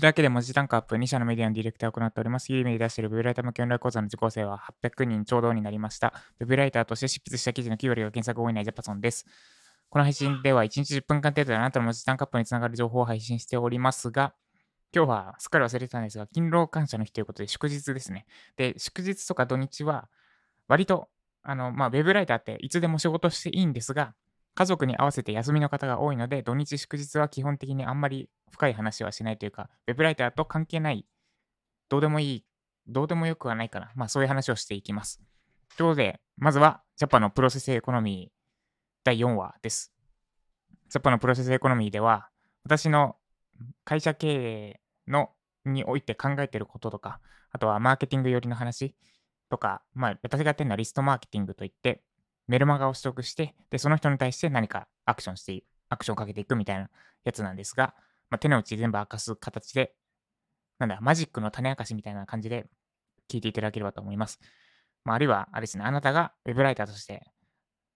それだけで文字単価アップ2社のメディアのディレクターを行っております。ユーメで出しているウェブライター向けオンライン講座の受講生は800人ちょうどになりました。ウェブライターとして執筆した記事の9割が検索多いないジャパソンです。この配信では1日10分間程度であなたの文字単価アップにつながる情報を配信しておりますが、今日はすっかり忘れてたんですが、勤労感謝の日ということで祝日ですね。で、祝日とか土日は割と、あの、まあ、ウェブライターっていつでも仕事していいんですが、家族に合わせて休みの方が多いので、土日祝日は基本的にあんまり深い話はしないというか、ウェブライターと関係ない、どうでもいい、どうでもよくはないかな。まあそういう話をしていきます。ということで、まずは、ジャパのプロセスエコノミー第4話です。ジャパのプロセスエコノミーでは、私の会社経営のにおいて考えてることとか、あとはマーケティング寄りの話とか、まあ私がやってるのはリストマーケティングといって、メルマガを取得して、で、その人に対して何かアクションしてい、アクションをかけていくみたいなやつなんですが、まあ、手の内全部明かす形で、なんだ、マジックの種明かしみたいな感じで聞いていただければと思います。まあ、あるいは、あれですね、あなたがウェブライターとして、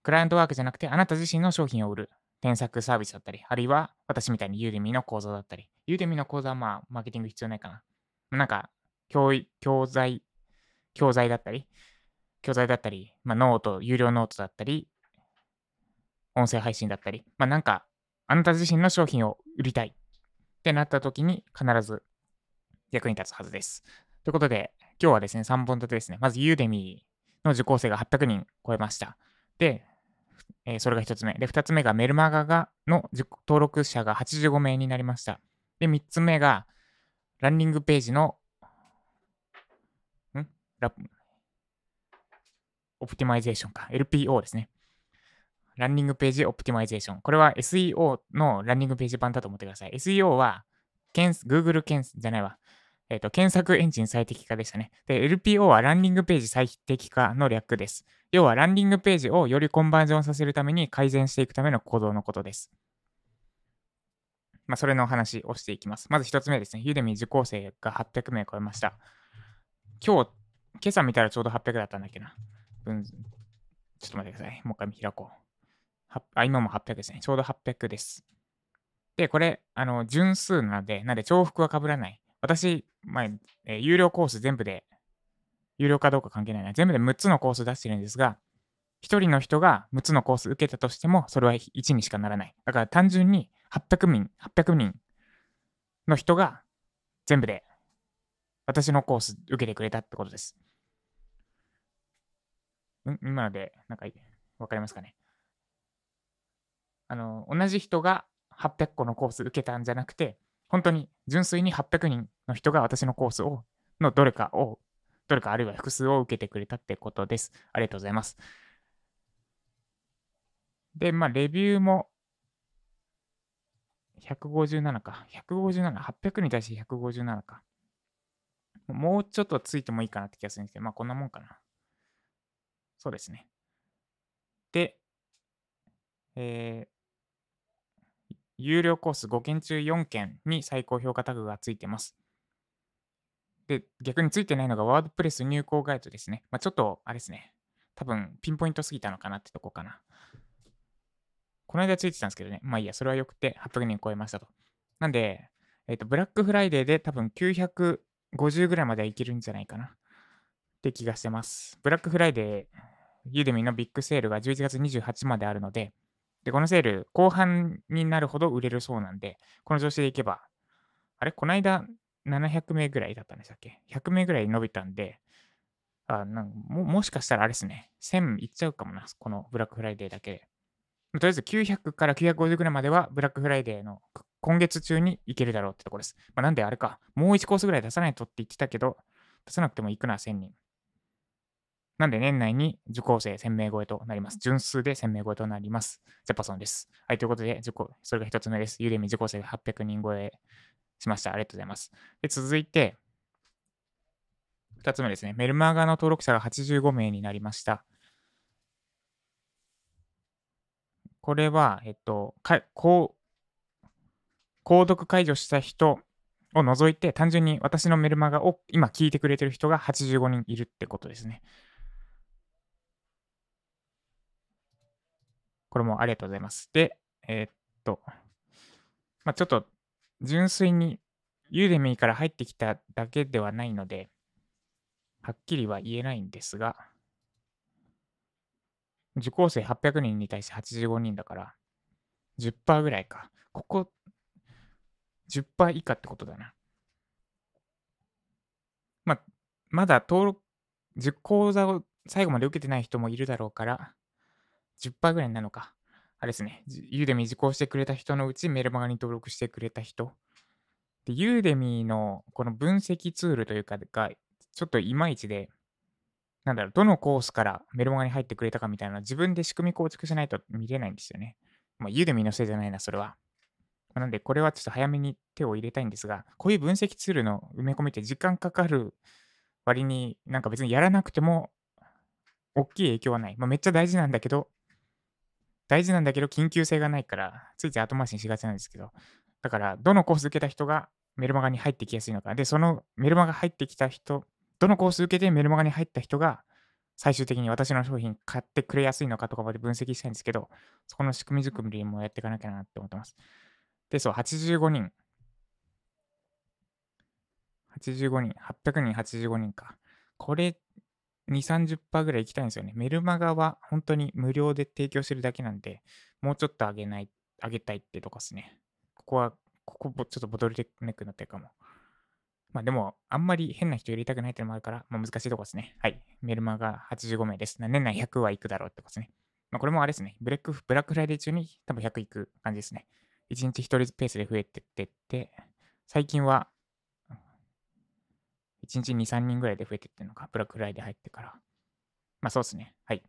クライアントワークじゃなくて、あなた自身の商品を売る添削サービスだったり、あるいは私みたいに Udemy の講座だったり、 Udemy の講座はまあ、マーケティング必要ないかな。なんか、教、教材、教材だったり、教材だったり、まあ、 note、有料ノートだったり、音声配信だったり、まあ、なんか、あなた自身の商品を売りたいってなった時に必ず役に立つはずです。ということで、今日はですね、3本立てですね。まず、ユーデミーの受講生が800人超えました。で、えーそれが1つ目。で、2つ目がメルマガがの登録者が85名になりました。で、3つ目が、ランニングページの、ん？ラoptimization か。LPO ですね。 landing page optimization。これは SEO のランディングページ版だと思ってください。SEO は、Google 検じゃないわ。えっ、と、検索エンジン最適化でしたね。で、LPO はランディングページ最適化の略です。要は、ランディングページをよりコンバージョンさせるために改善していくための行動のことです。まあ、それの話をしていきます。まず一つ目ですね。 Udemy 受講生が800名超えました。今日、今朝見たらちょうど800だったんだっけな。うん、ちょっと待ってください。もう一回開こう。あ、今も800ですね。ちょうど800です。で、これ、あの、純数なので、なんで重複は被らない。私、まあ、えー有料コース全部で、有料かどうか関係ないな。全部で6つのコース出してるんですが、1人の人が6つのコース受けたとしても、それは1にしかならない。だから単純に800人、800人の人が全部で私のコース受けてくれたってことです。ん今ので、なんか、わかりますかね？あの、同じ人が800個のコース受けたんじゃなくて、本当に純粋に800人の人が私のコースを、のどれかを、どれかあるいは複数を受けてくれたってことです。ありがとうございます。で、まあ、レビューも、157か。157、800に対して157か。もうちょっとついてもいいかなって気がするんですけど、まあ、こんなもんかな。そうですね。で、えー有料コース5件中4件に最高評価タグがついてます。で、逆についてないのがワードプレス入稿ガイドですね。まあ、ちょっと、あれですね。多分、ピンポイントすぎたのかなってとこかな。この間ついてたんですけどね。まあいいや、それはよくて800人超えましたと。なんで、えっ、と、ブラックフライデーで多分950ぐらいまではいけるんじゃないかな。って気がしてます。ブラックフライデー、 Udemy のビッグセールが11月28まであるので、で、このセール、後半になるほど売れるそうなんで、この調子でいけば、あれ？この間700名ぐらいだったんでしたっけ ?100 名ぐらい伸びたんで、あなんももしかしたらあれですね、1000いっちゃうかもな、このブラックフライデーだけで。とりあえず900から950ぐらいまではブラックフライデーの今月中にいけるだろうってところです。まあ、なんであれか、もう1コースぐらい出さないとって言ってたけど、出さなくても行くな、1000人。なんで年内に受講生1000名超えとなります。純数で1000名超えとなります。ジャパソンです。はい、ということで、受講、それが一つ目です。ユーデミ受講生が800人超えしました。ありがとうございます。で、続いて、二つ目ですね。メルマガの登録者が85名になりました。これは、えっと、かこう、購読解除した人を除いて、単純に私のメルマガを今聞いてくれてる人が85人いるってことですね。これもありがとうございます。で、えーっと、まあ、ちょっと純粋にユーデミーから入ってきただけではないので、はっきりは言えないんですが、受講生800人に対して85人だから、10%ぐらいか。ここ、10%以下ってことだな。まあ、まだ登録、10講座を最後まで受けてない人もいるだろうから、10%ぐらいなのか。あれですね。ユーデミー受講してくれた人のうちメルマガに登録してくれた人。で、ユーデミーのこの分析ツールというかが、ちょっといまいちで、なんだろう、どのコースからメルマガに入ってくれたかみたいな自分で仕組み構築しないと見れないんですよね。まあ、ユーデミーのせいじゃないな、それは。なんで、これはちょっと早めに手を入れたいんですが、こういう分析ツールの埋め込みって時間かかる割に、なんか別にやらなくても、大きい影響はない。まあ、めっちゃ大事なんだけど、大事なんだけど、緊急性がないから、ついつい後回しにしがちなんですけど、だから、どのコース受けた人がメルマガに入ってきやすいのか。で、そのメルマガ入ってきた人、どのコース受けてメルマガに入った人が、最終的に私の商品買ってくれやすいのかとかまで分析したいんですけど、そこの仕組み作りもやっていかなきゃなって思ってます。で、そう、85人。85人、800人、85人か。これ、2、30%ぐらい行きたいんですよね。メルマガは本当に無料で提供してるだけなんで、もうちょっと上げない、上げたいってとこですね。ここは、ここちょっとボトルネックになってるかも。まあでも、あんまり変な人入れたくないってのもあるから、まあ、難しいとこですね。はい。メルマガ85名です。年内100はいくだろうってことですね。まあこれもあれですね。ブレック、ブラックフライデー中に多分100いく感じですね。1日1人ペースで増えてってって、最近は1日2、3人ぐらいで増えてってるのか、ブラックフライデー入ってから。まあそうですね。はい。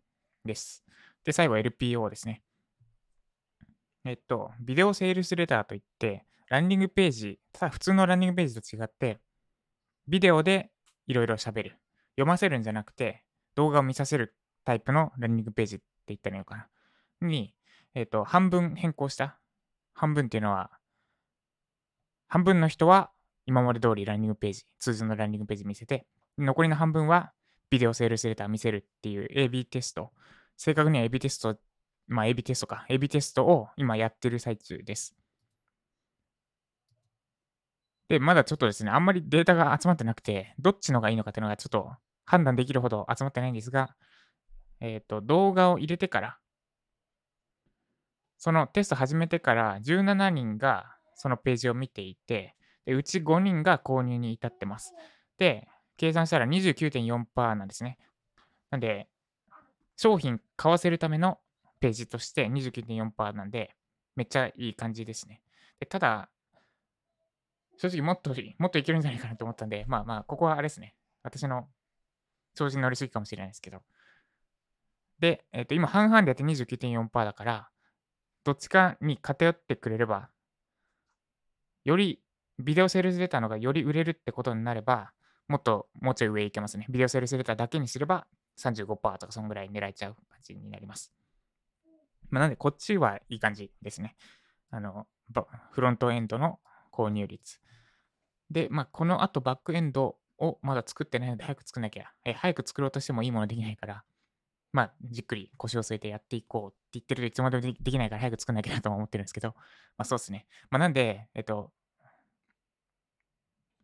です。で、最後 LPO ですね。えっと、ビデオセールスレターといって、ランディングページ、ただ普通のランディングページと違って、ビデオでいろいろ喋る。読ませるんじゃなくて、動画を見させるタイプのランニングページって言ったらいいのかな。に、えっ、と、半分変更した。半分っていうのは、半分の人は今まで通りランニングページ、通常のランニングページ見せて、残りの半分はビデオセールスレター見せるっていう AB テスト。正確には AB テスト、まあ AB テストか。AB テストを今やってる最中です。で、まだちょっとですね、あんまりデータが集まってなくて、どっちのがいいのかっていうのがちょっと判断できるほど集まってないんですが、えっ、ー、と、動画を入れてから、そのテスト始めてから17人がそのページを見ていて、うち5人が購入に至ってます。で、計算したら29.4%なんですね。なんで、商品買わせるためのページとして29.4%なんで、めっちゃいい感じですね。でただ、正直もっと、もっといけるんじゃないかなと思ったんで、まあまあ、ここはあれですね。私の調子に乗りすぎかもしれないですけど。で、えっ、ー、と、今半々でやって29.4%だから、どっちかに偏ってくれれば、よりビデオセールスレターのがより売れるってことになれば、もっともうちょい上行けますね。ビデオセールスレターだけにすれば35%とかそんぐらい狙えちゃう感じになります。まあ、なんでこっちはいい感じですね。あの、フロントエンドの購入率。で、まあ、この後バックエンドをまだ作ってないので早く作んなきゃ。え早く作ろうとしてもいいものできないから、まあ、じっくり腰を据えてやっていこうって言ってるといつまでもできないから早く作んなきゃなと思ってるんですけど、まあそうですね。まあなんで、えっと、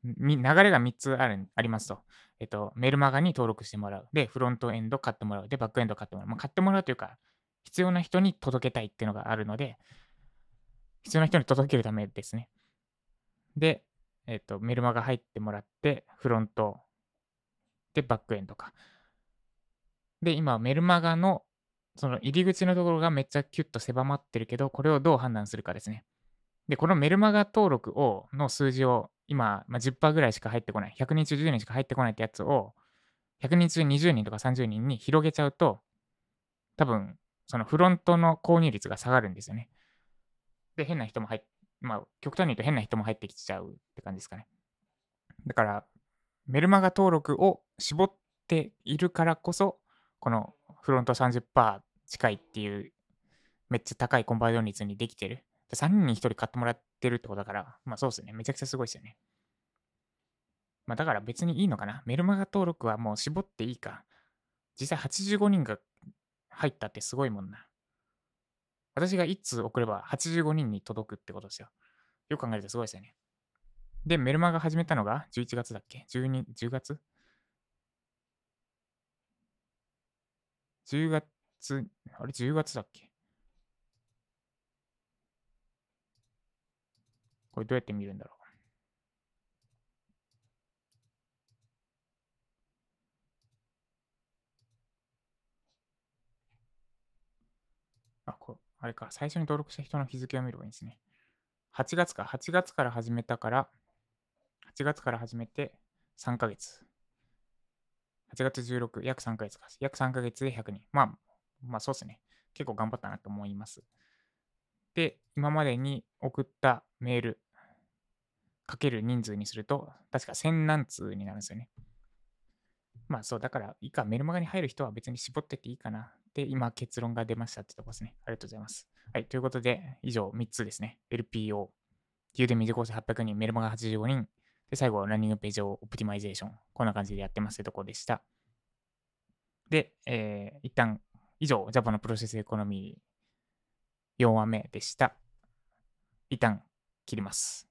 流れが3つあるありますと。えっと、メルマガに登録してもらう。で、フロントエンド買ってもらう。で、バックエンド買ってもらう。まあ、買ってもらうというか、必要な人に届けたいっていうのがあるので、必要な人に届けるためですね。で、えっ、と、メルマガ入ってもらって、フロント、で、バックエンドか。で、今、メルマガの、その入り口のところがめっちゃキュッと狭まってるけど、これをどう判断するかですね。で、このメルマガ登録を、の数字を、今、まあ、10%ぐらいしか入ってこない。100人中10人しか入ってこないってやつを、100人中20人とか30人に広げちゃうと、多分、そのフロントの購入率が下がるんですよね。で、変な人も入っまあ、極端に言うと変な人も入ってきちゃうって感じですかね。だから、メルマガ登録を絞っているからこそ、このフロント30%近いっていう、めっちゃ高いコンバージョン率にできてる。3人に1人買ってもらってるってことだから、まあそうですね。めちゃくちゃすごいですよね。まあだから別にいいのかな。メルマガ登録はもう絞っていいか。実際85人が入ったってすごいもんな。私が1通送れば85人に届くってことですよ。よく考えるとすごいですよね。で、メルマガ始めたのが11月だっけ ?12、10月 ?10 月、あれ？10月だっけ？これどうやって見るんだろうあ、こあれか、最初に登録した人の日付を見ればいいんですね。8月か、8月から始めたから、8月から始めて3ヶ月。8月16、約3ヶ月か。約3ヶ月で100人。まあ、まあそうですね。結構頑張ったなと思います。で、今までに送ったメール、かける人数にすると、確か1000何通になるんですよね。まあそう、だから、いいか、メルマガに入る人は別に絞ってていいかな。で、今結論が出ましたってとこですね。ありがとうございます。はい、ということで、以上3つですね。LPO、Udemy 受講生800人、メルマガ85人、で、最後、ランディングページを optimization。こんな感じでやってますってとこでした。で、えー、一旦、以上、じゃぱのプロセスエコノミー4話目でした。一旦切ります。